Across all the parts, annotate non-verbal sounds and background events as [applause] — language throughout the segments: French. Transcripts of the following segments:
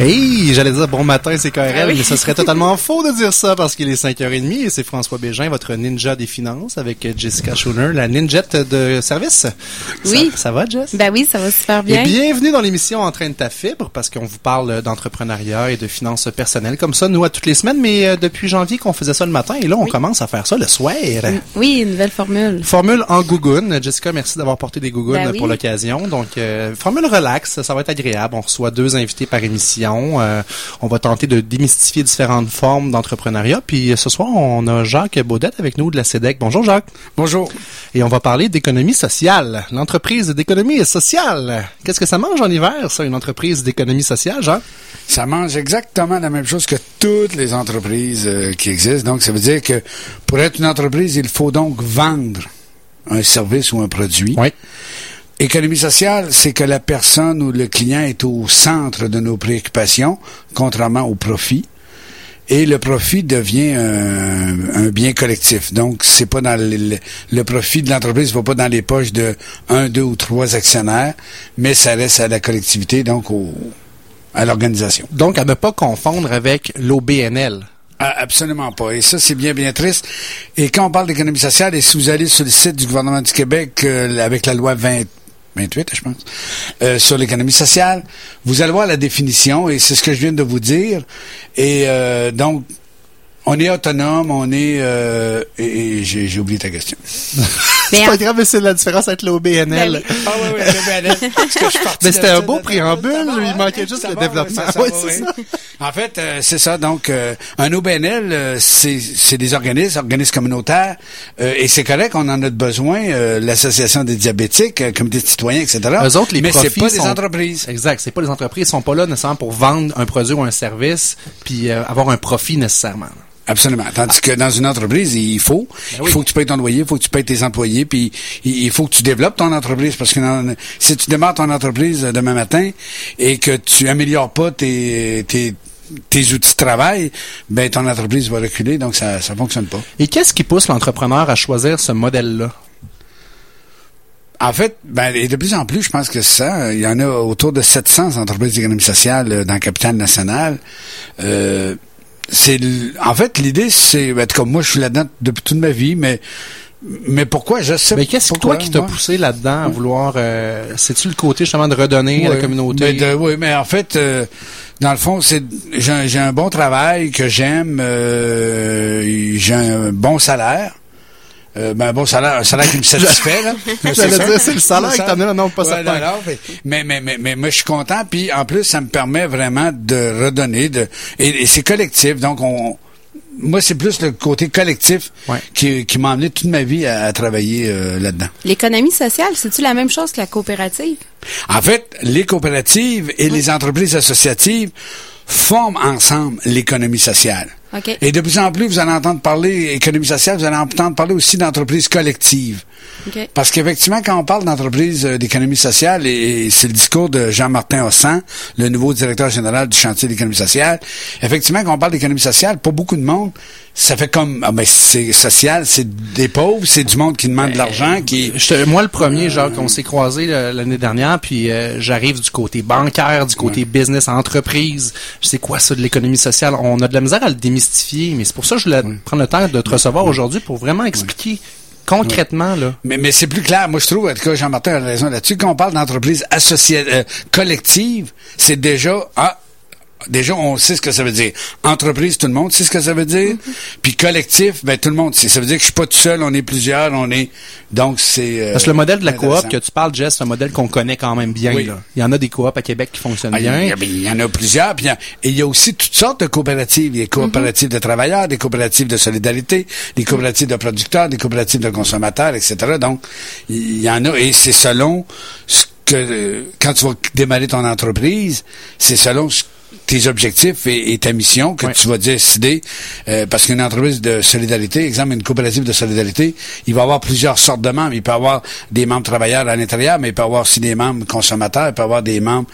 Hey, j'allais dire bon matin, c'est KRL, Ah oui. mais ce serait totalement [laughs] faux de dire ça parce qu'il est 5h30 et c'est François Bégin, votre ninja des finances avec Jessica Schooner, la ninjette de service. Oui. Ça, ça va, Jess? Ben oui, ça va super bien. Et bienvenue dans l'émission Entraîne ta fibre parce qu'on vous parle d'entrepreneuriat et de finances personnelles comme ça, nous, à toutes les semaines, mais euh, depuis janvier qu'on faisait ça le matin et là, on commence à faire ça le soir. Oui, une nouvelle formule. Formule en gougoune. Jessica, merci d'avoir porté des gougounes Ben oui. pour l'occasion. Donc, euh, formule relax, ça va être agréable. On reçoit deux invités par émission. Euh, on va tenter de démystifier différentes formes d'entrepreneuriat. Puis euh, ce soir, on a Jacques Baudette avec nous de la CEDEC. Bonjour Jacques. Bonjour. Et on va parler d'économie sociale. L'entreprise d'économie sociale. Qu'est-ce que ça mange en hiver, ça, une entreprise d'économie sociale, Jacques? Ça mange exactement la même chose que toutes les entreprises euh, qui existent. Donc, ça veut dire que pour être une entreprise, il faut donc vendre un service ou un produit. Oui. Économie sociale, c'est que la personne ou le client est au centre de nos préoccupations, contrairement au profit. Et le profit devient un, un bien collectif. Donc, c'est pas dans le, le- le profit de l'entreprise va pas dans les poches de un, deux ou trois actionnaires, mais ça reste à la collectivité, donc au, à l'organisation. Donc, à ne pas confondre avec l'OBNL. Ah, absolument pas. Et ça, c'est bien, bien triste. Et quand on parle d'économie sociale, et si vous allez sur le site du gouvernement du Québec euh, avec la loi 20 28, je pense, euh, sur l'économie sociale, vous allez voir la définition, et c'est ce que je viens de vous dire. Et euh, donc, on est autonome, on est... euh, et, et j'ai j'ai oublié ta question. [laughs] Mais C'est pas grave, mais c'est la différence avec l'OBNL. Ben oui. Ah oui, oui, c'est bien, parce que je suis parti Mais c'était un beau préambule, il hein? manquait juste le développement. ouais, ça, ça Ouais, va, c'est ouais. ça. En fait, euh, c'est ça. Donc, euh, un OBNL, euh, c'est c'est des organismes, organismes communautaires, euh, et c'est correct, on en a besoin. euh, L'association des diabétiques, euh, comité de citoyens, etc. Eux autres, les Mais c'est pas des entreprises. Exact. C'est pas les entreprises. Ils sont pas là nécessairement pour vendre un produit ou un service puis euh, avoir un profit nécessairement. Absolument. Tandis que dans une entreprise, il faut, Ben oui. il faut que tu payes ton loyer, il faut que tu payes tes employés, puis il faut que tu développes ton entreprise parce que dans- si tu démarres ton entreprise euh, demain matin et que tu améliores pas tes, tes, tes outils de travail, ben ton entreprise va reculer, donc ça ça fonctionne pas. Et qu'est-ce qui pousse l'entrepreneur à choisir ce modèle-là? En fait, ben, et de plus en plus, je pense que ça, il y en a autour de 700 entreprises d'économie sociale euh, dans la capitale nationale. Euh, c'est, en fait, l'idée, c'est, ben, comme moi, je suis là-dedans depuis toute ma vie, mais, mais pourquoi je sais Mais qu'est-ce que toi qui t'a moi? poussé là-dedans à vouloir euh, c'est-tu le côté justement de redonner à la communauté? Mais de- oui, mais en fait, euh, dans le fond, c'est j'ai un, j'ai un bon travail que j'aime, euh, j'ai un bon salaire. Euh, ben, un bon salaire, un salaire qui me satisfait, là. [laughs] C'est ça. dire, c'est le salaire qui ça. t'en est, non, pas non, mais, mais, mais, mais, moi, je suis content, puis en plus, ça me permet vraiment de redonner, de, et, et c'est collectif, donc on, moi, c'est plus le côté collectif Ouais. qui, qui m'a amené toute ma vie à, à travailler euh, là-dedans. L'économie sociale, c'est-tu la même chose que la coopérative? En fait, les coopératives et les entreprises associatives forment ensemble l'économie sociale. Et de plus en plus, vous allez entendre parler économie sociale, vous allez entendre parler aussi d'entreprises collectives. Parce qu'effectivement, quand on parle d'entreprise euh, d'économie sociale, et, et c'est le discours de Jean-Martin Hossan, le nouveau directeur général du chantier d'économie sociale, effectivement, quand on parle d'économie sociale, pour beaucoup de monde, ça fait comme, ah ben, c'est social, c'est des pauvres, c'est du monde qui demande de l'argent, qui... Je moi, le premier, genre, qu'on s'est croisé l'année dernière, puis euh, j'arrive du côté bancaire, du côté business, entreprise. Je sais quoi ça de l'économie sociale? On a de la misère à le démystifier, mais c'est pour ça que je voulais prendre le temps de te recevoir aujourd'hui pour vraiment expliquer concrètement là. Mais, c'est plus clair. Moi, je trouve, en tout cas, Jean-Martin a raison là-dessus. Quand on parle d'entreprise associée, euh, collective, c'est déjà, ah, déjà, on sait ce que ça veut dire. Entreprise, tout le monde sait ce que ça veut dire. Puis collectif, ben, tout le monde sait. Ça veut dire que je suis pas tout seul, on est plusieurs, on est, donc c'est, euh, Parce que le modèle de la coop que tu parles, Jess, c'est un modèle qu'on connaît quand même bien. Oui. Là. Il y en a des coops à Québec qui fonctionnent Ah, il, y bien. a- il y en a plusieurs. Puis il y a- et il y a aussi toutes sortes de coopératives. Il y a des coopératives de travailleurs, des coopératives de solidarité, des coopératives de producteurs, des coopératives de consommateurs, etc. Donc, il y en a. Et c'est selon ce que... Quand tu vas démarrer ton entreprise, c'est selon ce tes objectifs et, et ta mission que tu vas décider euh, parce qu'une entreprise de solidarité, exemple une coopérative de solidarité, il va avoir plusieurs sortes de membres. Il peut avoir des membres travailleurs à l'intérieur, mais il peut avoir aussi des membres consommateurs, il peut avoir des membres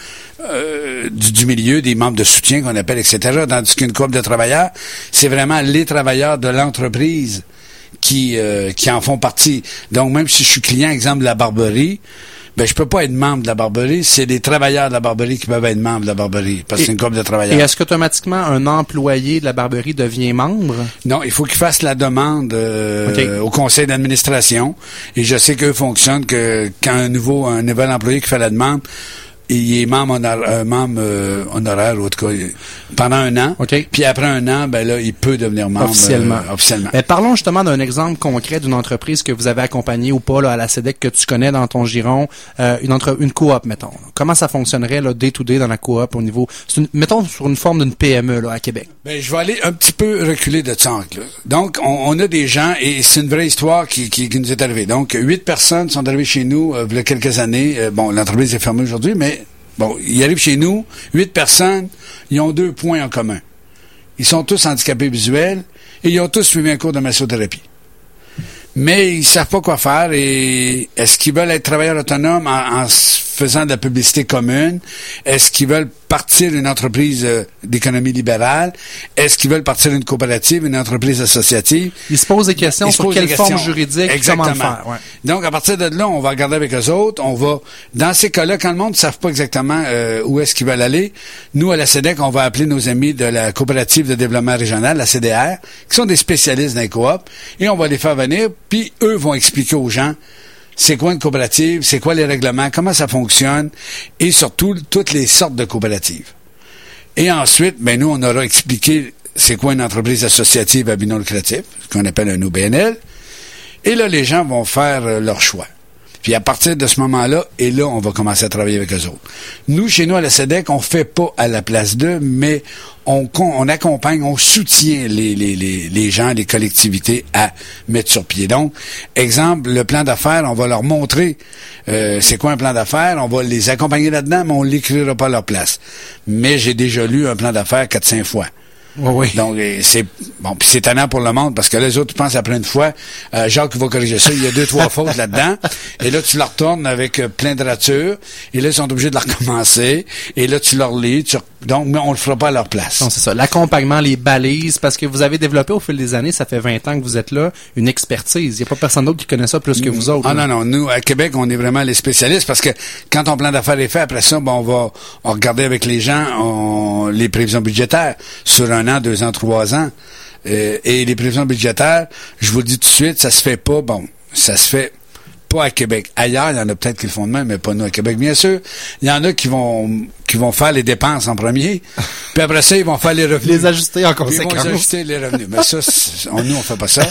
euh, du, du milieu, des membres de soutien qu'on appelle, etc. Tandis qu'une coop de travailleurs, c'est vraiment les travailleurs de l'entreprise qui, euh, qui en font partie. Donc, même si je suis client, exemple, de la Barberie, ben je peux pas être membre de la Barberie. C'est les travailleurs de la Barberie qui peuvent être membres de la Barberie, parce que c'est une groupe de Et travailleurs. est-ce qu'automatiquement un employé de la barberie devient membre? Non, il faut qu'ils fassent la demande euh, au conseil d'administration. Et je sais qu'eux fonctionnent que quand un nouveau, un nouvel employé qui fait la demande, il est membre, euh, membre euh, honoraire, ou en tout cas, pendant un an. OK. Puis après un an, ben là, il peut devenir membre Officiellement. euh, officiellement. Mais parlons justement d'un exemple concret d'une entreprise que vous avez accompagnée ou pas là, à la SEDEC que tu connais dans ton giron, euh, une entre une coop mettons. Comment ça fonctionnerait là day to day dans la coop au niveau c'est une- mettons sur une forme d'une PME là à Québec? Ben, je vais aller un petit peu reculer de ça. là. Donc, on, on a des gens, et c'est une vraie histoire qui, qui, qui nous est arrivée. Donc, huit personnes sont arrivées chez nous euh, il y a quelques années. Euh, bon, l'entreprise est fermée aujourd'hui, mais bon, ils arrivent chez nous, huit personnes, ils ont deux points en commun. Ils sont tous handicapés visuels et ils ont tous suivi un cours de massothérapie. Mais ils savent pas quoi faire et est-ce qu'ils veulent être travailleurs autonomes en, en faisant de la publicité commune? Est-ce qu'ils veulent partir une entreprise euh, d'économie libérale? Est-ce qu'ils veulent partir une coopérative, une entreprise associative? Ils se posent des questions Ils sur quelle forme juridique, Exactement. comment le faire. ouais. Donc, à partir de là, on va regarder avec eux autres. On va, dans ces cas-là, quand le monde ne savent pas exactement euh, où est-ce qu'ils veulent aller, nous, à la CEDEC, on va appeler nos amis de la coopérative de développement régional, la CDR, qui sont des spécialistes dans les coops, et on va les faire venir, puis eux vont expliquer aux gens c'est quoi une coopérative, c'est quoi les règlements, comment ça fonctionne, et surtout, toutes les sortes de coopératives. Et ensuite, ben nous, on aura expliqué c'est quoi une entreprise associative à but non lucratif, qu'on appelle un OBNL. Et là, les gens vont faire euh, leur choix. Puis à partir de ce moment-là, et là, on va commencer à travailler avec eux autres. Nous, chez nous, à la SEDEC, on fait pas à la place d'eux, mais on, accompagne, on soutient les, gens, les collectivités à mettre sur pied. Donc, exemple, le plan d'affaires, on va leur montrer euh, c'est quoi un plan d'affaires, on va les accompagner là-dedans, mais on l'écrira pas à leur place. Mais j'ai déjà lu un plan d'affaires 4-5 fois. Oui, oui. Donc, euh, c'est bon, puis c'est tannant pour le monde parce que les autres pensent après une fois, euh, Jacques va corriger ça, il y a deux, trois [laughs] fautes là-dedans. Et là, tu la retournes avec euh, plein de ratures. Et là, ils sont obligés de la recommencer. Et là, tu leur lis. tu Donc, mais on le fera pas à leur place. Non, c'est ça. L'accompagnement, les balises, parce que vous avez développé au fil des années, ça fait 20 ans que vous êtes là, une expertise. Il n'y a pas personne d'autre qui connaît ça plus que vous autres. Ah là. non, non, nous, à Québec, on est vraiment les spécialistes parce que quand ton plan d'affaires est fait, après ça, bon, on va on regarder avec les gens on- les prévisions budgétaires sur un an, deux ans, trois ans. Euh, et les prévisions budgétaires, je vous le dis tout de suite, ça se fait pas, bon, ça se fait pas à Québec. Ailleurs, il y en a peut-être qui le font de même, mais pas nous à Québec. Bien sûr, il y en a qui vont qui vont faire les dépenses en premier, [laughs] puis après ça, ils vont faire les revenus. Les ajuster en Puis ils vont conséquence. ajuster les revenus. Mais ça, [laughs] on, nous, on fait pas ça.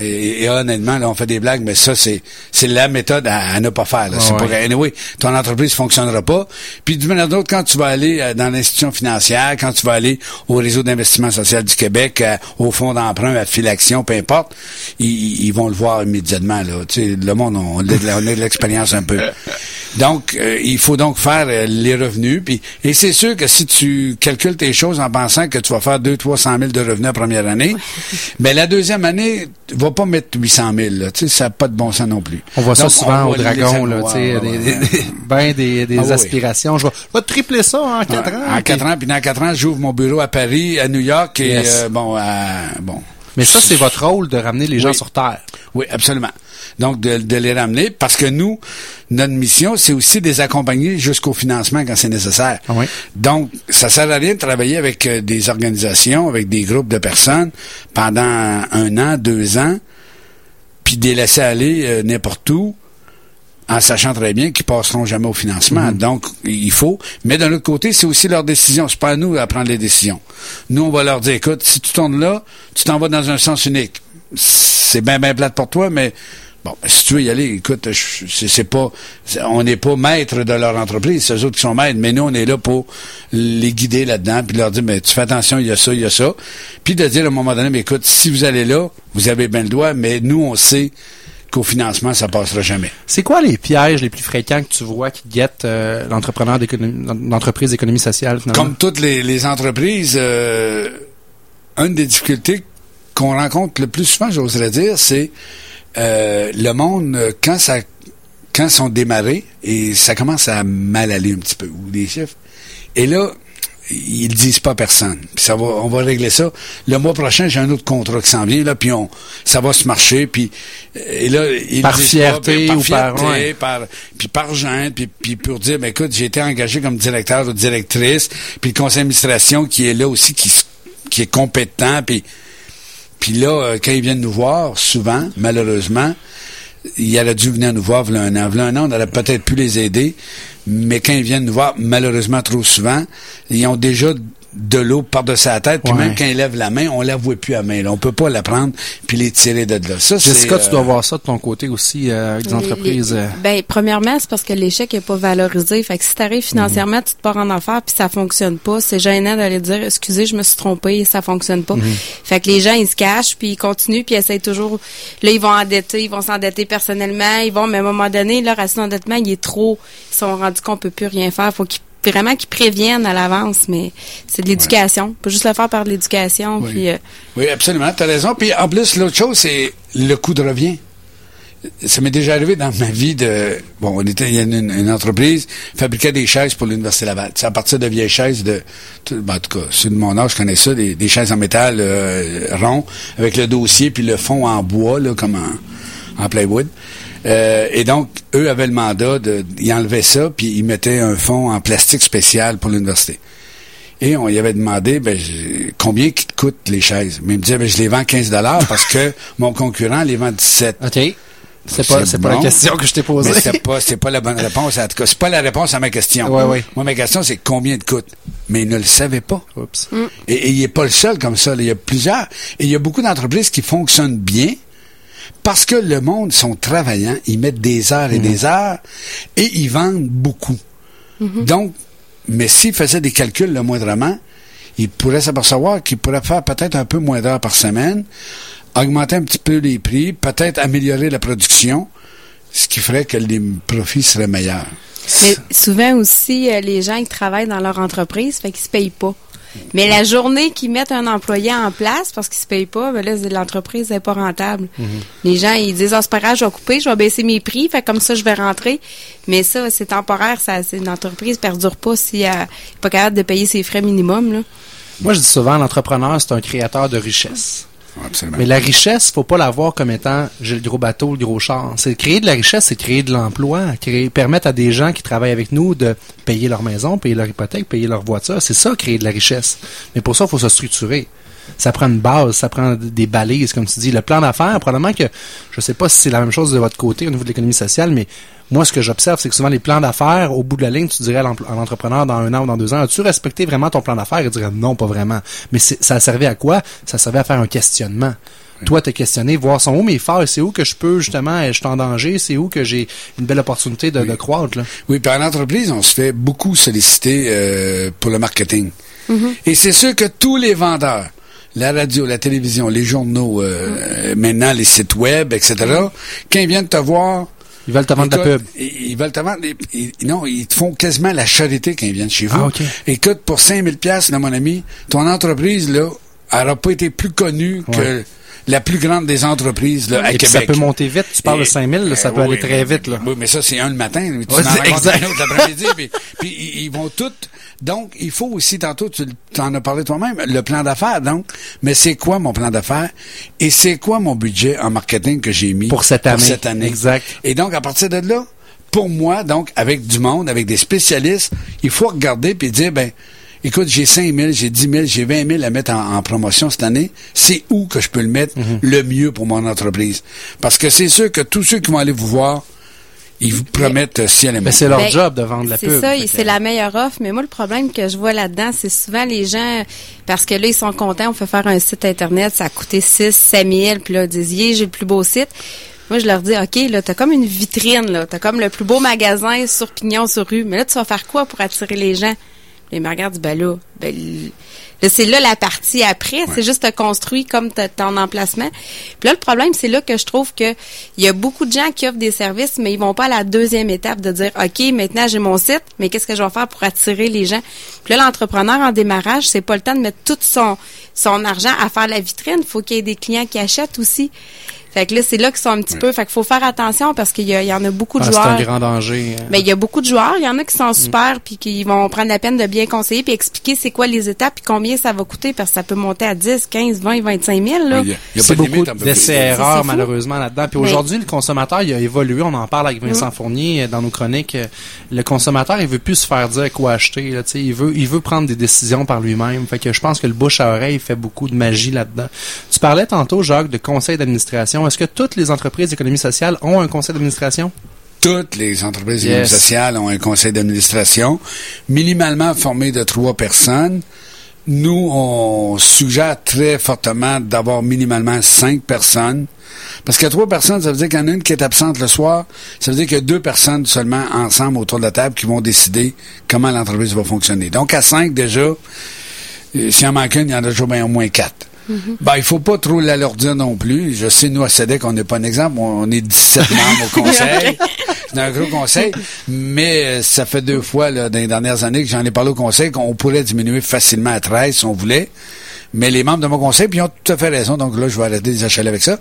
Et, et honnêtement, là, on fait des blagues, mais ça, c'est, c'est la méthode à, à ne pas faire. Là. Ah c'est ouais. pour, anyway, ton entreprise fonctionnera pas. Puis d'une manière ou d'autre, quand tu vas aller euh, dans l'institution financière, quand tu vas aller au réseau d'investissement social du Québec, euh, au fonds d'emprunt, à Filaction, peu importe, ils, ils vont le voir immédiatement. Là. Tu sais, le monde, on, a de la- on a de l'expérience un peu. [laughs] Donc, euh, il faut donc faire euh, les revenus. Puis, et c'est sûr que si tu calcules tes choses en pensant que tu vas faire 2 300 000 de revenus la première année, ben la deuxième année, tu vas pas mettre 800 000. Là. Tu sais, ça n'a pas de bon sens non plus. On voit ça Donc, souvent on au dragon, là, avoir, tu sais, ouais, des, ouais, des, ouais. des- ben des, des Ah oui. aspirations. Je vais, je vais tripler ça en quatre Ouais, ans. En puis- quatre ans, puis dans quatre ans, j'ouvre mon bureau à Paris, à New York et Yes. euh, bon, à, bon. Mais ça, c'est votre rôle de ramener les gens Oui. sur Terre. Oui, absolument. Donc, de, de les ramener, parce que nous, notre mission, c'est aussi de les accompagner jusqu'au financement quand c'est nécessaire. Ah oui. Donc, ça sert à rien de travailler avec euh, des organisations, avec des groupes de personnes pendant un an, deux ans, puis de les laisser aller euh, n'importe où, en sachant très bien qu'ils passeront jamais au financement. Donc, il faut. Mais d'un autre côté, c'est aussi leur décision. C'est pas à nous à prendre les décisions. Nous, on va leur dire, écoute, si tu tournes là, tu t'en vas dans un sens unique. C'est bien, bien plate pour toi, mais bon, si tu veux y aller, écoute, c'est c'est pas, on n'est pas maître de leur entreprise, c'est eux autres qui sont maîtres, mais nous, on est là pour les guider là-dedans, puis leur dire, mais tu fais attention, il y a ça, il y a ça. Puis de dire à un moment donné, mais écoute, si vous allez là, vous avez bien le droit, mais nous, on sait qu'au financement, ça passera jamais. C'est quoi les pièges les plus fréquents que tu vois qui guettent euh, l'entrepreneur d'économie, l'entreprise d'économie sociale, finalement? Comme toutes les, les entreprises, euh, une des difficultés qu'on rencontre le plus souvent, j'oserais dire, c'est euh, le monde, euh, quand ça quand ils sont démarrés, et ça commence à mal aller un petit peu, ou les chiffres, et là, ils disent pas à personne. Puis ça va, on va régler ça. Le mois prochain, j'ai un autre contrat qui s'en vient, là, puis on, ça va se marcher, puis, et là, ils Par disent fierté pas, ou par- fierté, ouais. par, puis par puis, puis pour dire, ben écoute, j'ai été engagé comme directeur ou directrice, puis le conseil d'administration qui est là aussi, qui, qui est compétent, puis, puis là, euh, quand ils viennent nous voir, souvent, malheureusement, il aurait dû venir nous voir v'là un an. V'là un an, on aurait peut-être pu les aider, mais quand ils viennent nous voir, malheureusement trop souvent, ils ont déjà de l'eau par-dessus la tête, puis Ouais. même quand ils lèvent la main, on la voit plus à main. Là. On peut pas la prendre puis les tirer de là. Ça, c'est, Jessica, tu euh, dois voir ça de ton côté aussi euh, avec des Les- entreprises. euh, Ben, premièrement, c'est parce que l'échec est pas valorisé. Fait que si t'arrives financièrement, tu te pars en affaires puis ça fonctionne pas, c'est gênant d'aller dire, excusez, je me suis trompé, ça fonctionne pas. Fait que les gens, ils se cachent puis ils continuent puis ils essayent toujours, là, ils vont endetter, ils vont s'endetter personnellement, ils vont, mais à un moment donné, leur ratio d'endettement, il est trop, ils sont rendus qu'on peut plus rien faire. Faut qu'ils vraiment qu'ils préviennent à l'avance, mais c'est de l'éducation. On peut juste le faire par l'éducation. Oui. Puis, euh, Oui, absolument, tu as raison. Puis en plus, l'autre chose, c'est le coût de revient. Ça m'est déjà arrivé dans ma vie de... Bon, on était, il y a une, une entreprise fabriquait des chaises pour l'Université Laval. C'est à partir de vieilles chaises de... tout- ben, en tout cas, ceux de mon âge, je connais ça, des, des chaises en métal euh, rond, avec le dossier puis le fond en bois, là, comme en, en plywood. Euh, et donc, eux avaient le mandat de... Ils enlevaient ça, puis ils mettaient un fond en plastique spécial pour l'université. Et on y avait demandé ben, je- combien qui te coûtent les chaises? Mais il me disait ben, je les vends 15 parce que [laughs] mon concurrent les vend 17. OK. C'est pas, C'est pas la question que je t'ai posée. Mais c'est pas c'est pas la bonne réponse. En tout cas, c'est pas la réponse à ma question. Ouais, ouais. Moi, ma question, c'est combien de coûte? Mais il ne le savait pas. Oups. Et, et il est pas le seul comme ça. là. Il y a plusieurs. Et il y a beaucoup d'entreprises qui fonctionnent bien parce que le monde sont travaillants. Ils mettent des heures et des heures et ils vendent beaucoup. Donc, mais s'ils faisaient des calculs le moindrement, ils pourraient s'apercevoir qu'ils pourraient faire peut-être un peu moins d'heures par semaine, augmenter un petit peu les prix, peut-être améliorer la production, ce qui ferait que les profits seraient meilleurs. Mais souvent aussi, euh, les gens ils travaillent dans leur entreprise, fait qu'ils se payent pas. Mais la journée qu'ils mettent un employé en place parce qu'ils se payent pas, ben là, l'entreprise n'est pas rentable. Les gens, ils disent, ah, c'est pas grave, je vais couper, je vais baisser mes prix, fait comme ça, je vais rentrer. Mais ça, c'est temporaire, ça, c'est une entreprise perdure pas si elle est pas capable de payer ses frais minimum, là. Moi, je dis souvent, l'entrepreneur, c'est un créateur de richesse. Mais la richesse, faut pas la voir comme étant j'ai le gros bateau, le gros char. C'est créer de la richesse, c'est créer de l'emploi, créer, permettre à des gens qui travaillent avec nous de payer leur maison, payer leur hypothèque, payer leur voiture. C'est ça, créer de la richesse. Mais pour ça, il faut se structurer. Ça prend une base, ça prend des balises, comme tu dis. Le plan d'affaires, probablement que, je sais pas si c'est la même chose de votre côté au niveau de l'économie sociale, mais moi, ce que j'observe, c'est que souvent les plans d'affaires, au bout de la ligne, tu dirais à l'entrepreneur dans un an ou dans deux ans, as-tu respecté vraiment ton plan d'affaires? Il dirait non, pas vraiment. Mais ça servait à quoi? Ça servait à faire un questionnement. Toi, te questionner, voir son où mes failles, c'est où que je peux justement, je suis en danger, c'est où que j'ai une belle opportunité de, de croître. Là. Oui, puis en entreprise, on se fait beaucoup solliciter euh, pour le marketing. Et c'est sûr que tous les vendeurs, la radio, la télévision, les journaux, euh, maintenant les sites web, etc., quand ils viennent te voir, Ils veulent te vendre la pub. Ils, veulent te vendre. ils- non, ils te font quasiment la charité quand ils viennent chez vous. Ah, ok. Écoute, pour 5000 pièces, mon ami, ton entreprise là, elle n'aura pas été plus connue que. La plus grande des entreprises là, à Et Québec. ça peut monter vite. Tu parles de Et- 5000, là, ça euh, peut oui, aller très vite. Là. Oui, mais ça, c'est un le matin. Tu Ouais, en exact. un autre l'après-midi. [laughs] puis puis ils, vont toutes. Donc, il faut aussi, tantôt, tu en as parlé toi-même, le plan d'affaires. Donc, mais c'est quoi mon plan d'affaires? Et c'est quoi mon budget en marketing que j'ai mis Pour cette année. cette année? Exact. Et donc, à partir de là, pour moi, donc, avec du monde, avec des spécialistes, il faut regarder puis dire, ben, écoute, j'ai 5 000, j'ai 10 000, j'ai 20 000 à mettre en, en promotion cette année. C'est où que je peux le mettre Mhm. le mieux pour mon entreprise? Parce que c'est sûr que tous ceux qui vont aller vous voir, ils vous promettent euh, ciel et Mais c'est leur Ben, job de vendre la pub. C'est ça, c'est la meilleure offre. Mais moi, le problème que je vois là-dedans, c'est souvent les gens, parce que là, ils sont contents, on fait faire un site Internet, ça a coûté 6, 7 000, puis là, ils disent, Yeah, j'ai le plus beau site. Moi, je leur dis, OK, là, t'as comme une vitrine, là. T'as comme le plus beau magasin sur Pignon, sur rue. Mais là, tu vas faire quoi pour attirer les gens? Puis ils me ben, c'est là la partie après. C'est juste te construire comme ton emplacement. Puis là, le problème, c'est là que je trouve que il y a beaucoup de gens qui offrent des services, mais ils vont pas à la deuxième étape de dire, OK, maintenant, j'ai mon site, mais qu'est-ce que je vais faire pour attirer les gens? Puis là, l'entrepreneur en démarrage, c'est pas le temps de mettre tout son, son argent à faire la vitrine. faut qu'il y ait des clients qui achètent aussi. Fait que là, c'est là qu'ils sont un petit peu. Fait qu'il faut faire attention parce qu'il y, y en a beaucoup de Ah, c'est joueurs. un grand danger. Mais il y a beaucoup de joueurs, il y en a qui sont super puis qui vont prendre la peine de bien conseiller puis expliquer c'est quoi les étapes puis combien ça va coûter parce que ça peut monter à 10, 15, 20, 25 000. Là. C'est pas de beaucoup limite, on peut plus. d'essais C'est erreurs fou. malheureusement là-dedans. Puis aujourd'hui, le consommateur, il a évolué. On en parle avec Vincent Fournier euh, dans nos chroniques. Euh, Le consommateur, il veut plus se faire dire quoi acheter. Là, il veut, il veut prendre des décisions par lui-même. Fait que je pense que le bouche à oreille fait beaucoup de magie là-dedans. Tu parlais tantôt, Jacques, de conseil d'administration. Est-ce que toutes les entreprises d'économie sociale ont un conseil d'administration? Toutes les entreprises Yes. d'économie sociale ont un conseil d'administration, minimalement formé de trois personnes. Nous, on suggère très fortement d'avoir minimalement cinq personnes. Parce que trois personnes, ça veut dire qu'il y en a une qui est absente le soir. Ça veut dire qu'il y a deux personnes seulement ensemble autour de la table qui vont décider comment l'entreprise va fonctionner. Donc, à cinq, déjà, euh, s'il en manque une, il y en a toujours bien au moins quatre. Ben, il faut pas trop l'alourdir non plus. Je sais, nous, à SEDEC, on n'est pas un exemple. On, on est 17 [laughs] membres au conseil. C'est un gros conseil. Mais euh, ça fait deux fois, là, dans les dernières années, que j'en ai parlé au conseil, qu'on pourrait diminuer facilement à 13 si on voulait. Mais les membres de mon conseil, puis ils ont tout à fait raison, donc là, je vais arrêter de les achaler avec ça.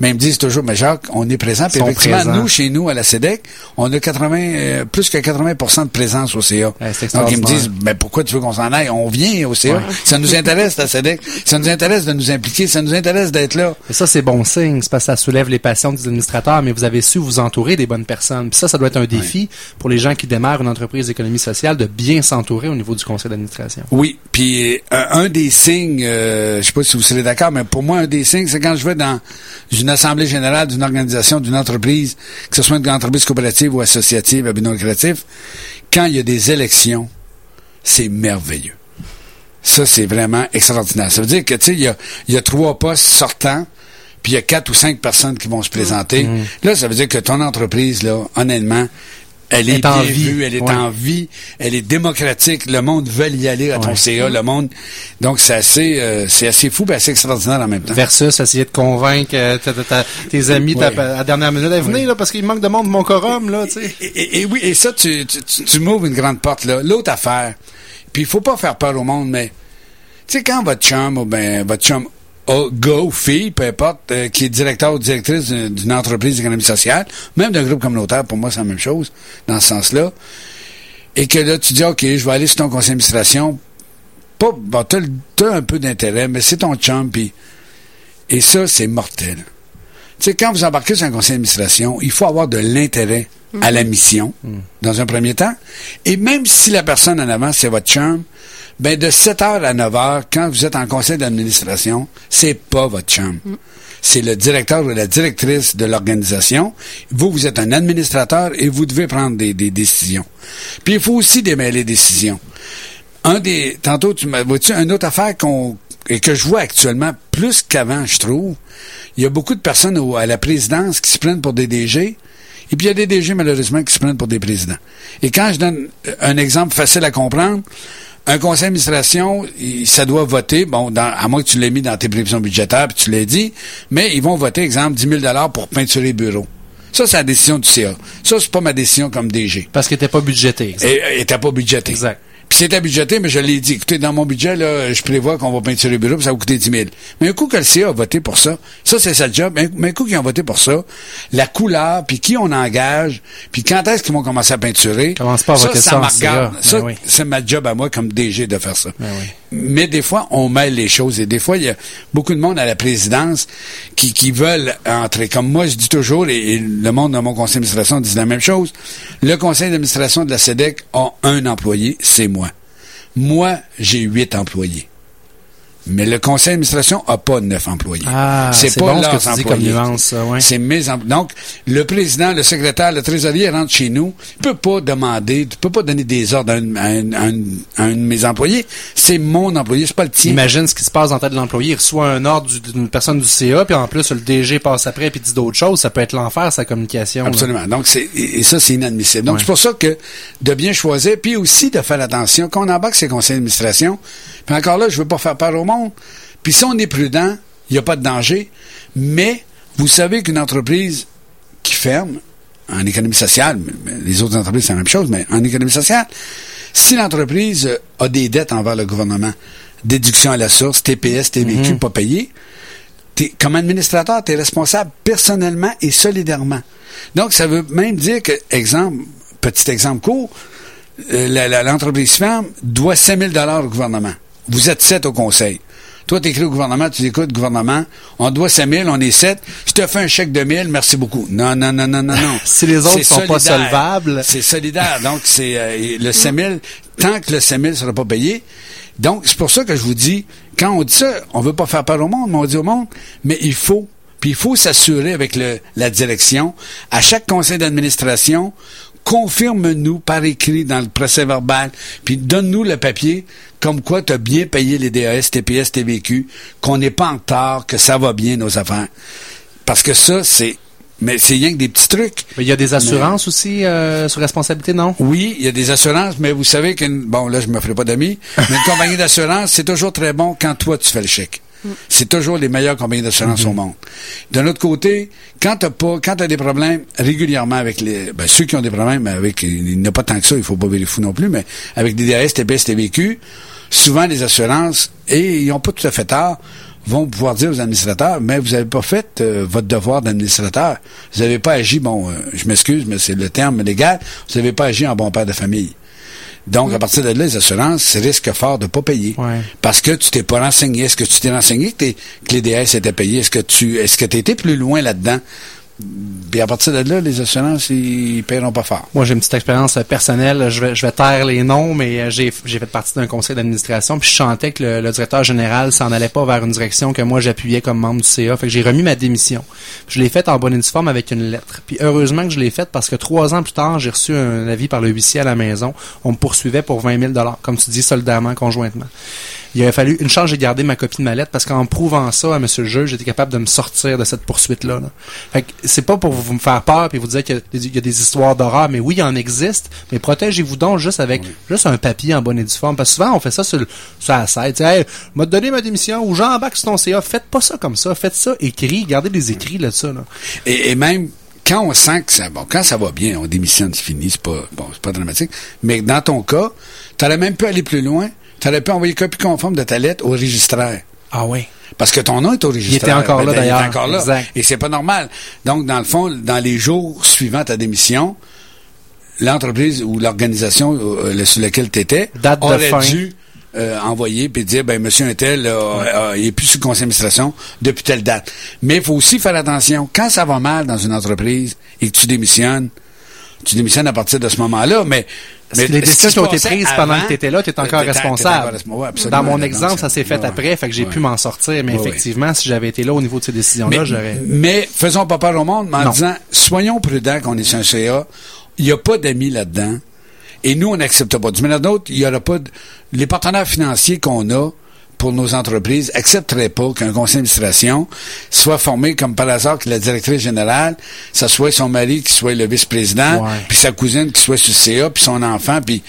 Mais ils me disent toujours, mais Jacques, on est présent. Puis effectivement, présents. nous, chez nous, à la SEDEC, on a 80, euh, plus que 80% de présence au CA. Ouais, donc, ils me disent, mais pourquoi tu veux qu'on s'en aille? On vient au CA. Ça nous intéresse, la SEDEC. Ça nous intéresse de nous impliquer. Ça nous intéresse d'être là. Et ça, c'est bon signe. C'est parce que ça soulève les passions des administrateurs, mais vous avez su vous entourer des bonnes personnes. Puis ça, ça doit être un défi pour les gens qui démarrent une entreprise d'économie sociale de bien s'entourer au niveau du conseil d'administration. Oui, puis euh, un des signes, euh, je sais pas si vous serez d'accord, mais pour moi, un des signes, c'est quand je vais dans une assemblée générale d'une organisation, d'une entreprise, que ce soit une entreprise coopérative ou associative à but non lucratif, quand il y a des élections, c'est merveilleux. Ça, c'est vraiment extraordinaire. Ça veut dire que, tu sais, il y a, il y a trois postes sortants, puis il y a quatre ou cinq personnes qui vont se présenter. Là, ça veut dire que ton entreprise, là, honnêtement, elle est, Est en bien vie. vue, elle est Ouais. en vie, elle est démocratique, le monde veut y aller à ton Ouais. CA, le monde. Donc, c'est assez, euh, c'est assez fou, et assez extraordinaire en même temps. Versus essayer de convaincre euh, ta- ta- ta- tes amis ta- Ouais. à la dernière minute. Venez, là, parce qu'il manque de monde de mon quorum, là, tu sais. Et, et- et oui, et ça, tu, tu, tu- tu m'ouvres une grande porte, là. L'autre affaire, puis il faut pas faire peur au monde, mais, tu sais, quand votre chum, ou ben, votre chum, oh, gars ou fille, peu importe, euh, qui est directeur ou directrice d'une entreprise d'économie sociale, même d'un groupe communautaire, pour moi, c'est la même chose, dans ce sens-là, et que là, tu dis, OK, je vais aller sur ton conseil d'administration, pas, bon, t'as, un peu d'intérêt, mais c'est ton chum, puis, et ça, c'est mortel. Tu sais, quand vous embarquez sur un conseil d'administration, il faut avoir de l'intérêt à la mission, dans un premier temps. Et même si la personne en avant, c'est votre chum, ben de 7 heures à 9 heures, quand vous êtes en conseil d'administration, c'est pas votre chum. C'est le directeur ou la directrice de l'organisation. Vous, vous êtes un administrateur et vous devez prendre des, des décisions. Puis il faut aussi démêler les décisions. Un des, tantôt, tu m'as, vois-tu, une autre affaire qu'on, et que je vois actuellement plus qu'avant, je trouve, il y a beaucoup de personnes au- à la présidence qui se prennent pour des DG, et puis il y a des DG, malheureusement, qui se prennent pour des présidents. Et quand je donne un exemple facile à comprendre, un conseil d'administration, ça doit voter, bon, dans- à moins que tu l'aies mis dans tes prévisions budgétaires, puis tu l'aies dit, mais ils vont voter, exemple, 10 000 pour peinturer le bureau. Ça, c'est la décision du CA. Ça, c'est pas ma décision comme DG. Parce qu'il était pas budgété. exact. Et, et t'as pas budgété. Exact. C'était budgété, mais je l'ai dit. Écoutez, dans mon budget, là, je prévois qu'on va peinturer le bureau, puis ça va coûter 10 000. Mais un coup que le CA a voté pour ça, ça, c'est sa job. Mais, mais un coup qu'ils ont voté pour ça, la couleur, puis qui on engage, puis quand est-ce qu'ils vont commencer à peinturer, Commence pas à voter ça me regarde. Ben Ça, oui. c'est ma job à moi comme DG de faire ça. Ben oui. Mais des fois, on mêle les choses. Et des fois, il y a beaucoup de monde à la présidence qui, qui veulent entrer. Comme moi, je dis toujours, et, et le monde de mon conseil d'administration dit la même chose, le conseil d'administration de la SEDEC a un employé, c'est moi. Moi, j'ai huit employés. Mais le conseil d'administration a pas neuf employés. Ah, c'est pas bon ce que leurs dis comme employés. nuance, ça, ouais. C'est mes employés. Donc, le président, le secrétaire, le trésorier rentre chez nous, il peut pas demander, tu peux pas donner des ordres à un, à un- à un- à un de mes employés. C'est mon employé, c'est pas le tien. Imagine ce qui se passe dans la tête de l'employé. Il reçoit un ordre du- d'une personne du CA, puis en plus, le DG passe après puis dit d'autres choses. Ça peut être l'enfer, sa communication. là. Absolument. Donc, c'est, et et ça, c'est inadmissible. Donc, Ouais. c'est pour ça que de bien choisir, puis aussi de faire attention, quand on embarque ces conseils d'administration, puis encore là, je veux pas faire peur au monde, puis si on est prudent, il n'y a pas de danger, mais vous savez qu'une entreprise qui ferme, en économie sociale, les autres entreprises, c'est la même chose, mais en économie sociale, si l'entreprise euh, a des dettes envers le gouvernement, déduction à la source, TPS, TVQ, pas payé, comme administrateur, tu es responsable personnellement et solidairement. Donc, ça veut même dire que, exemple, petit exemple court, euh, l'entreprise ferme doit 5 000 au gouvernement. Vous êtes sept au conseil. Toi, tu écris au gouvernement, tu dis, écoute, gouvernement, on doit 5 000, on est sept. Je te fais un chèque de 1000, merci beaucoup. Non, non, non, non, non, non. [laughs] Si les autres sont pas solvables. C'est solidaire. Donc, c'est euh, le 5 000, tant que le 5 000 sera pas payé. Donc, c'est pour ça que je vous dis, quand on dit ça, on veut pas faire peur au monde, mais on dit au monde, mais il faut, puis il faut s'assurer avec le, la direction, à chaque conseil d'administration, confirme-nous par écrit dans le procès verbal, puis donne-nous le papier comme quoi tu as bien payé les DAS, TPS, TVQ, qu'on n'est pas en retard, que ça va bien nos affaires. Parce que ça, c'est... Mais c'est rien que des petits trucs. Mais il y a des assurances aussi euh, sur responsabilité, non? Oui, il y a des assurances, mais vous savez qu'une... Bon, là, je me ferai pas d'amis, mais une [laughs] compagnie d'assurance, c'est toujours très bon quand toi, tu fais le chèque. C'est toujours les meilleures compagnies d'assurance au monde. D'un autre côté, quand t'as pas, quand t'as des problèmes régulièrement avec les, ben, ceux qui ont des problèmes avec, il n'y a pas tant que ça, il faut pas fou non plus, mais avec des DAS, TPS, TVQ, souvent les assurances, et ils ont pas tout à fait tard, vont pouvoir dire aux administrateurs, mais vous n'avez pas fait euh, votre devoir d'administrateur. Vous n'avez pas agi, bon, euh, je m'excuse, mais c'est le terme légal, vous n'avez pas agi en bon père de famille. Donc, à partir de là, les assurances, c'est risque fort de pas payer. Ouais. Parce que tu t'es pas renseigné. Est-ce que tu t'es renseigné que, que les DS étaient payés? Est-ce que tu est-ce que tu été plus loin là-dedans? Puis à partir de là, les assurances, ils paieront pas fort. Moi, j'ai une petite expérience euh, personnelle. Je vais, je vais taire les noms, mais euh, j'ai, fait partie d'un conseil d'administration. Puis je sentais que le, le directeur général s'en allait pas vers une direction que moi j'appuyais comme membre du CA. Fait que j'ai remis ma démission. Puis je l'ai faite en bonne et due forme avec une lettre. Puis heureusement que je l'ai faite parce que trois ans plus tard, j'ai reçu un avis par le huissier à la maison. On me poursuivait pour 20 000 comme tu dis, solidairement, conjointement. Il a fallu une chance, j'ai gardé ma copie de ma lettre parce qu'en prouvant ça à monsieur le juge, j'étais capable de me sortir de cette poursuite-là. là. Fait que c'est pas pour vous me faire peur puis vous dire qu'il y a des- il y a des histoires d'horreur, mais oui, il en existe, mais protégez-vous donc juste avec juste un papier en bonne et due forme. Parce que souvent, on fait ça sur, le, sur la sais, Hey, m'a donné ma démission ou j'embarque sur ton CA. Faites pas ça comme ça. Faites ça écrit. Gardez des écrits là-dessus. Là. Et, et même quand on sent que ça bon, quand ça va bien, on démissionne, c'est fini, c'est pas bon, c'est pas dramatique. Mais dans ton cas, tu aurais même pu aller plus loin. Tu aurais pu envoyer copie conforme de ta lettre au registraire. Ah oui. Parce que ton nom est au registre. était encore là, d'ailleurs. Il était encore là. Exact. Et c'est pas normal. Donc, dans le fond, dans les jours suivant ta démission, l'entreprise ou l'organisation euh, sur laquelle tu étais Date de aurait fin. dû euh, envoyer puis dire ben monsieur un tel euh, il est plus le conseil d'administration depuis telle date. Mais il faut aussi faire attention quand ça va mal dans une entreprise et que tu démissionnes, tu démissionnes à partir de ce moment-là, mais Que les décisions qui ont été prises pendant que tu étais là, tu es encore responsable. Dans mon exemple, ça s'est fait après, fait que j'ai pu m'en sortir. Mais effectivement, si j'avais été là au niveau de ces décisions-là, Mais, j'aurais... mais faisons pas peur au monde, mais en disant, soyons prudents qu'on est sur un CA. Il n'y a pas d'amis là-dedans. Et nous, on n'accepte pas. Du l'autre, il y aura pas de... Les partenaires financiers qu'on a pour nos entreprises accepteraient pas qu'un conseil d'administration soit formé comme par hasard que la directrice générale, ça soit son mari qui soit le vice-président, puis sa cousine qui soit sur le CA, puis son enfant, puis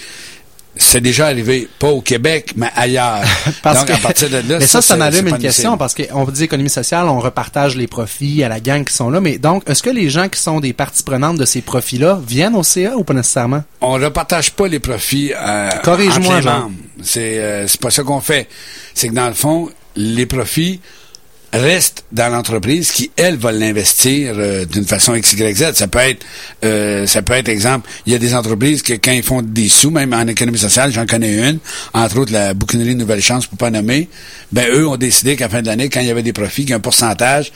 c'est déjà arrivé, pas au Québec, mais ailleurs. [laughs] Parce Donc, que- à partir de là, [laughs] mais ça, ça, m'allume une question parce qu'on dit économie sociale, on repartage les profits à la gang qui sont là. Mais donc, est-ce que les gens qui sont des parties prenantes de ces profits-là viennent au CA ou pas nécessairement? on repartage pas les profits euh, Corrige-moi, entre les membres. C'est euh, c'est pas ça qu'on fait. C'est que dans le fond, les profits restent dans l'entreprise qui elle va l'investir euh, d'une façon X Y Z. Ça peut être euh, ça peut être exemple, il y a des entreprises que quand ils font des sous même en économie sociale, j'en connais une, entre autres la bouquinerie Nouvelle Chance pour pas nommer, ben eux ont décidé qu'à la fin de l'année quand il y avait des profits, qu'il y a un pourcentage,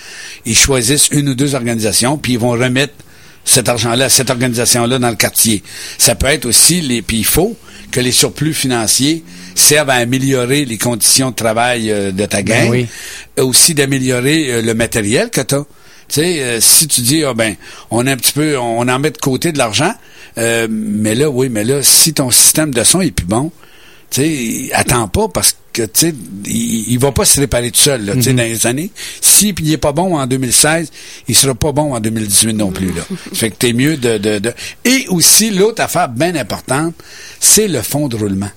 ils choisissent une ou deux organisations puis ils vont remettre cet argent-là, cette organisation-là dans le quartier. Ça peut être aussi les, puis il faut que les surplus financiers servent à améliorer les conditions de travail euh, de ta gang, Ben oui. Et aussi d'améliorer euh, le matériel que tu as. Tu sais, euh, si tu dis, ah ben, on a un petit peu, on en met de côté de l'argent, euh, mais là, oui, mais là, si ton système de son est plus bon, tu sais, attends pas parce que, tu sais, il, il va pas se réparer tout seul, là, tu sais, dans les années. Si il est pas bon en 2016, il sera pas bon en 2018 non plus, là. [laughs] Fait que t'es mieux de, de, de... Et aussi, l'autre affaire bien importante, c'est le fonds de roulement.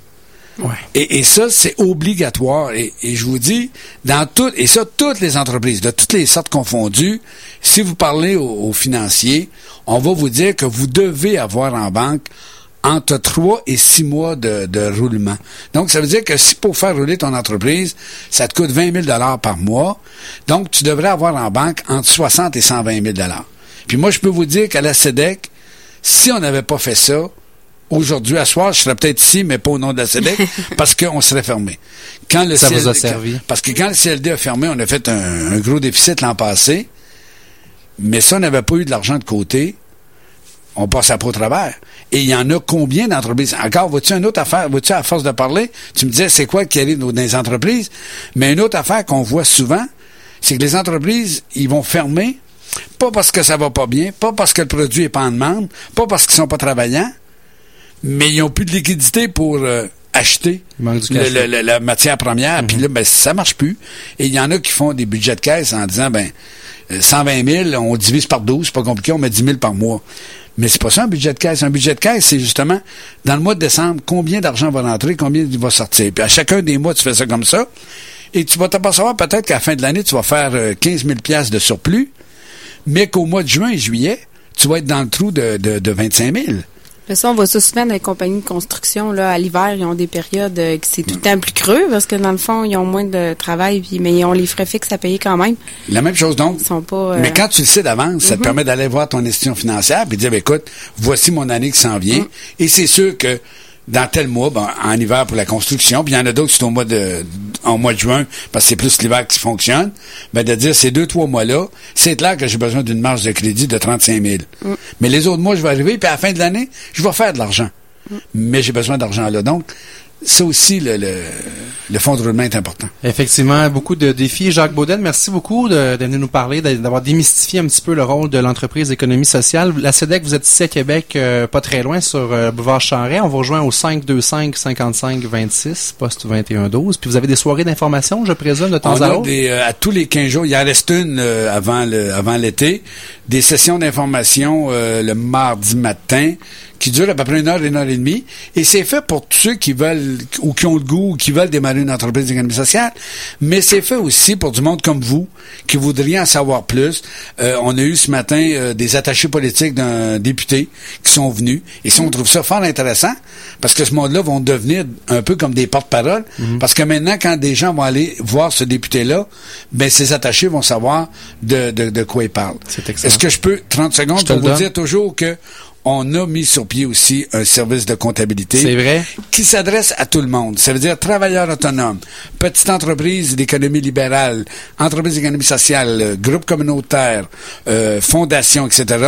Ouais. Et, et ça, c'est obligatoire. Et, et je vous dis, dans tout, et ça, toutes les entreprises, de toutes les sortes confondues, si vous parlez aux, aux financiers, on va vous dire que vous devez avoir en banque entre 3 et 6 mois de, de roulement. Donc, ça veut dire que si pour faire rouler ton entreprise, ça te coûte 20 000 par mois, donc tu devrais avoir en banque entre 60 et 120 000 Puis moi, je peux vous dire qu'à la SEDEC, si on n'avait pas fait ça, Aujourd'hui, à soir, je serais peut-être ici, mais pas au nom de la CEDEC, [laughs] parce qu'on serait fermé. Quand le Ça vous a CLD servi. Parce que quand le CLD a fermé, on a fait un, un gros déficit l'an passé, mais si on n'avait pas eu de l'argent de côté, on passe à au travers. Et il y en a combien d'entreprises? Encore, vois-tu une autre affaire? Vois-tu, à force de parler, tu me disais, c'est quoi qui arrive dans les entreprises? Mais une autre affaire qu'on voit souvent, c'est que les entreprises, ils vont fermer, pas parce que ça va pas bien, pas parce que le produit est pas en demande, pas parce qu'ils sont pas travaillants, mais ils ont plus de liquidité pour euh, acheter le- le- le- la matière première. Puis là, ben, ça marche plus. Et il y en a qui font des budgets de caisse en disant, ben, euh, 120 000, on divise par 12, c'est pas compliqué, on met 10 000 par mois. Mais c'est pas ça un budget de caisse. Un budget de caisse, c'est justement, dans le mois de décembre, combien d'argent va rentrer, combien il va sortir. Puis à chacun des mois, tu fais ça comme ça. Et tu vas t'apercevoir peut-être qu'à la fin de l'année, tu vas faire euh, 15 000 piastres de surplus, mais qu'au mois de juin et juillet, tu vas être dans le trou de, de, de 25 000. Mais ça, on voit ça souvent dans les compagnies de construction. Là, à l'hiver, ils ont des périodes euh, que c'est tout le temps plus creux parce que dans le fond, ils ont moins de travail, puis, mais ils ont les frais fixes à payer quand même. La même chose donc. Ils sont pas. euh, Mais quand tu le sais d'avance, ça te permet d'aller voir ton institution financière et de dire, ben, écoute, voici mon année qui s'en vient. Et c'est sûr que dans tel mois, ben, en hiver pour la construction, puis il y en a d'autres qui sont au mois de, en mois de juin, parce que c'est plus l'hiver qui fonctionne, ben, de dire ces deux, trois mois-là, c'est clair que j'ai besoin d'une marge de crédit de 35 000. Mais les autres mois, je vais arriver, puis à la fin de l'année, je vais faire de l'argent. Mais j'ai besoin d'argent là. Donc, ça aussi, le, le, le fonds de roulement est important. Effectivement, beaucoup de défis. Jacques Baudel, merci beaucoup de, de venir nous parler, d'avoir démystifié un petit peu le rôle de l'entreprise d'économie sociale. La CEDEC, vous êtes ici à Québec, euh, pas très loin, sur euh, Boulevard Charret. On vous rejoint au 525 55 26, poste 21 12. Puis vous avez des soirées d'information, je présume, de temps On à euh, à tous les 15 jours, il en reste une euh, avant le avant l'été, des sessions d'information euh, le mardi matin qui durent à peu près une heure, une heure et demie. Et c'est fait pour tous ceux qui veulent ou qui ont le goût ou qui veulent démarrer une entreprise d'économie sociale. Mais c'est fait aussi pour du monde comme vous qui voudriez en savoir plus. Euh, on a eu ce matin euh, des attachés politiques d'un député qui sont venus. Et ça, on trouve ça fort intéressant parce que ce monde-là vont devenir un peu comme des porte-paroles. Parce que maintenant, quand des gens vont aller voir ce député-là, ben ces attachés vont savoir de, de, de quoi ils parlent. C'est excellent. Est-ce que je peux, 30 secondes, Je pour vous donne. dire toujours que on a mis sur pied aussi un service de comptabilité C'est vrai? qui s'adresse à tout le monde. Ça veut dire travailleurs autonomes, petite entreprise d'économie libérale, entreprise d'économie sociale, euh, groupe communautaire, euh, fondation, etc.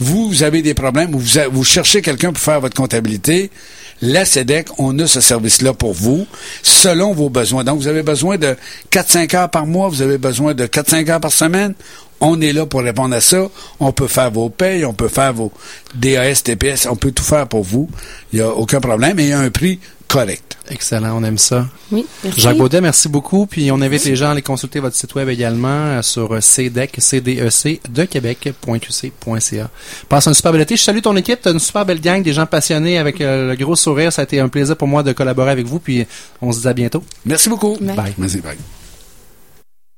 Vous avez des problèmes, vous cherchez quelqu'un pour faire votre comptabilité. La SEDEC, on a ce service-là pour vous, selon vos besoins. Donc, vous avez besoin de 4-5 heures par mois, vous avez besoin de 4-5 heures par semaine. On est là pour répondre à ça. On peut faire vos payes, on peut faire vos DAS, TPS, on peut tout faire pour vous. Il n'y a aucun problème et il y a un prix correct. Excellent, on aime ça. Oui, merci. Jacques Baudet, merci beaucoup. Puis on invite les gens à aller consulter votre site web également euh, sur euh, CDEC, CDEC de Québec.qc.ca. Passe un super bel été. Je salue ton équipe. T'as une super belle gang, des gens passionnés avec euh, le gros sourire. Ça a été un plaisir pour moi de collaborer avec vous. Puis on se dit à bientôt. Merci beaucoup. Bye. Bye. Merci, bye.